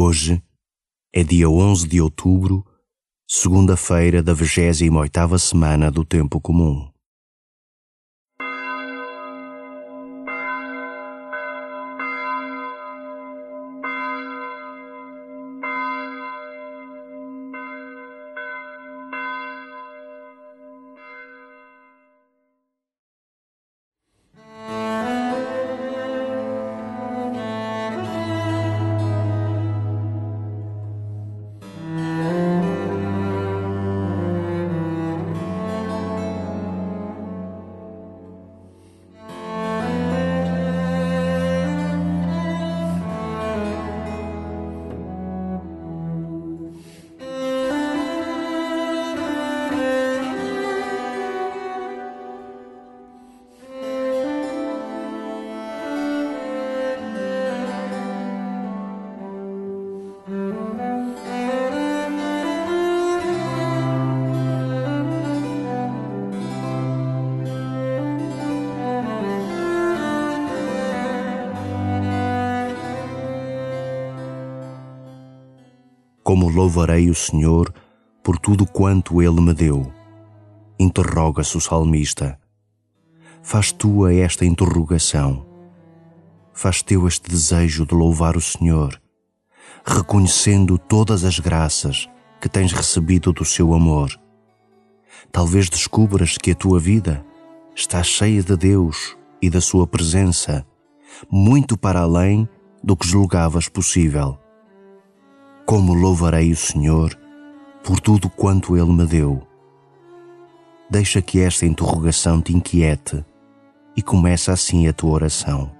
Hoje é dia 11 de outubro, segunda-feira da 28ª semana do Tempo Comum. Como louvarei o Senhor por tudo quanto Ele me deu? Interroga-se o salmista. Faz tua esta interrogação. Faz teu este desejo de louvar o Senhor, reconhecendo todas as graças que tens recebido do seu amor. Talvez descubras que a tua vida está cheia de Deus e da sua presença, muito para além do que julgavas possível. Como louvarei o Senhor por tudo quanto Ele me deu? Deixa que esta interrogação te inquiete e começa assim a tua oração.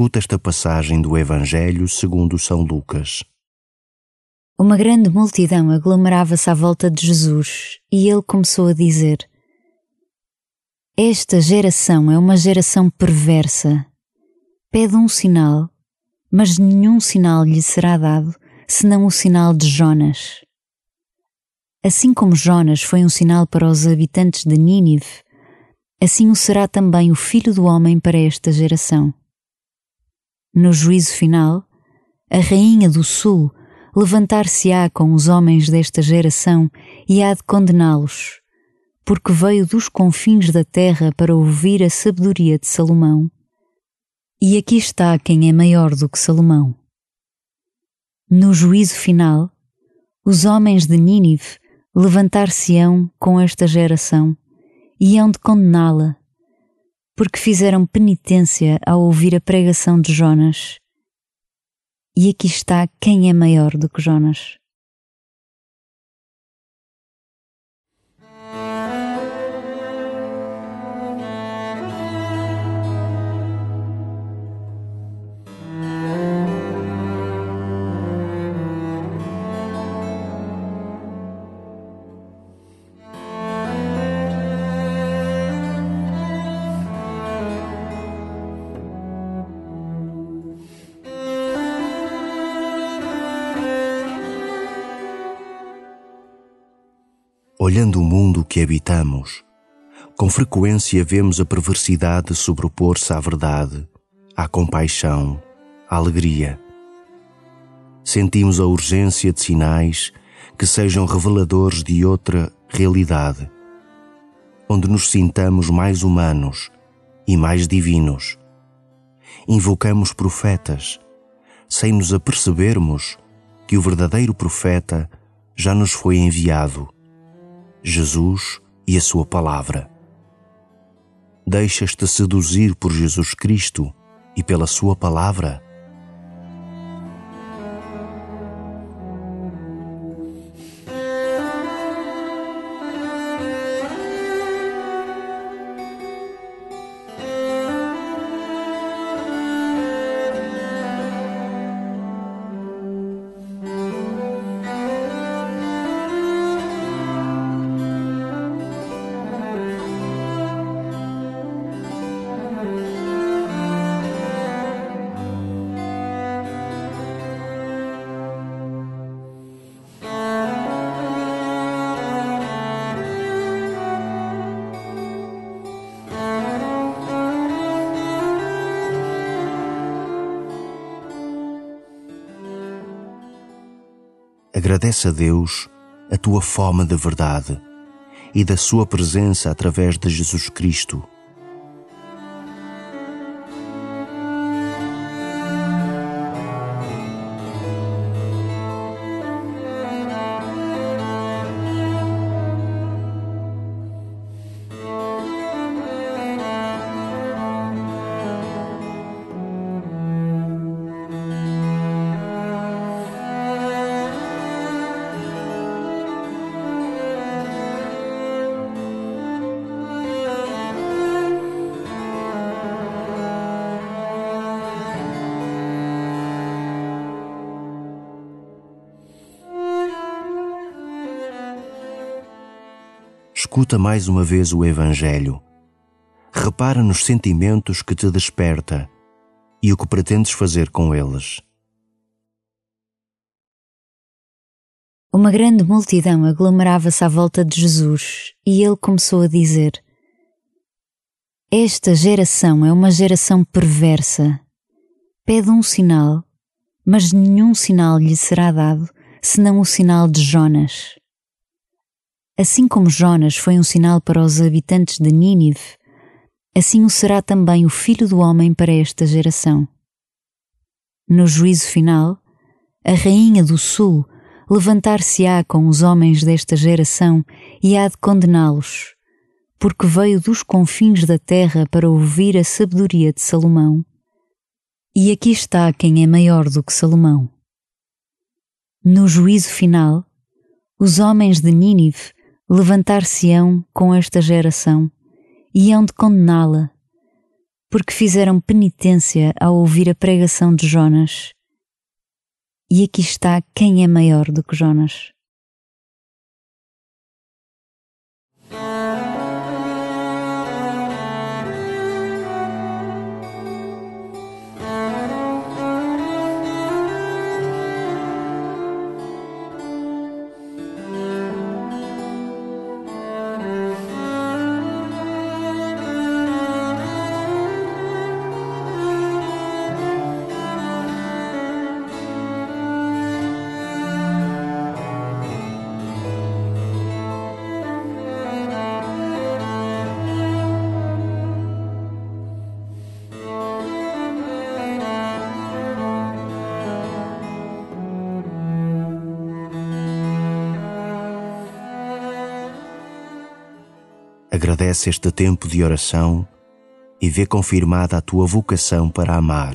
Escuta esta passagem do Evangelho segundo São Lucas. Uma grande multidão aglomerava-se à volta de Jesus e ele começou a dizer: Esta geração é uma geração perversa. Pede um sinal, mas nenhum sinal lhe será dado senão o sinal de Jonas. Assim como Jonas foi um sinal para os habitantes de Nínive, assim o será também o Filho do Homem para esta geração. No juízo final, a Rainha do Sul levantar-se-á com os homens desta geração e há de condená-los, porque veio dos confins da terra para ouvir a sabedoria de Salomão. E aqui está quem é maior do que Salomão. No juízo final, os homens de Nínive levantar-se-ão com esta geração e hão de condená-la porque fizeram penitência ao ouvir a pregação de Jonas. E aqui está quem é maior do que Jonas. Olhando o mundo que habitamos, com frequência vemos a perversidade sobrepor-se à verdade, à compaixão, à alegria. Sentimos a urgência de sinais que sejam reveladores de outra realidade, onde nos sintamos mais humanos e mais divinos. Invocamos profetas, sem nos apercebermos que o verdadeiro profeta já nos foi enviado, Jesus e a Sua palavra. Deixas-te seduzir por Jesus Cristo e pela Sua palavra? Agradece a Deus a tua fome de verdade e da Sua presença através de Jesus Cristo Escuta mais uma vez o Evangelho. Repara nos sentimentos que te desperta e o que pretendes fazer com eles. Uma grande multidão aglomerava-se à volta de Jesus e ele começou a dizer: Esta geração é uma geração perversa. Pede um sinal, mas nenhum sinal lhe será dado senão o sinal de Jonas. Assim como Jonas foi um sinal para os habitantes de Nínive, assim o será também o Filho do Homem para esta geração. No juízo final, a Rainha do Sul levantar-se-á com os homens desta geração e há de condená-los, porque veio dos confins da terra para ouvir a sabedoria de Salomão. E aqui está quem é maior do que Salomão. No juízo final, os homens de Nínive levantar-se-ão com esta geração e hão de condená-la, porque fizeram penitência ao ouvir a pregação de Jonas. E aqui está quem é maior do que Jonas. Agradece este tempo de oração e vê confirmada a tua vocação para amar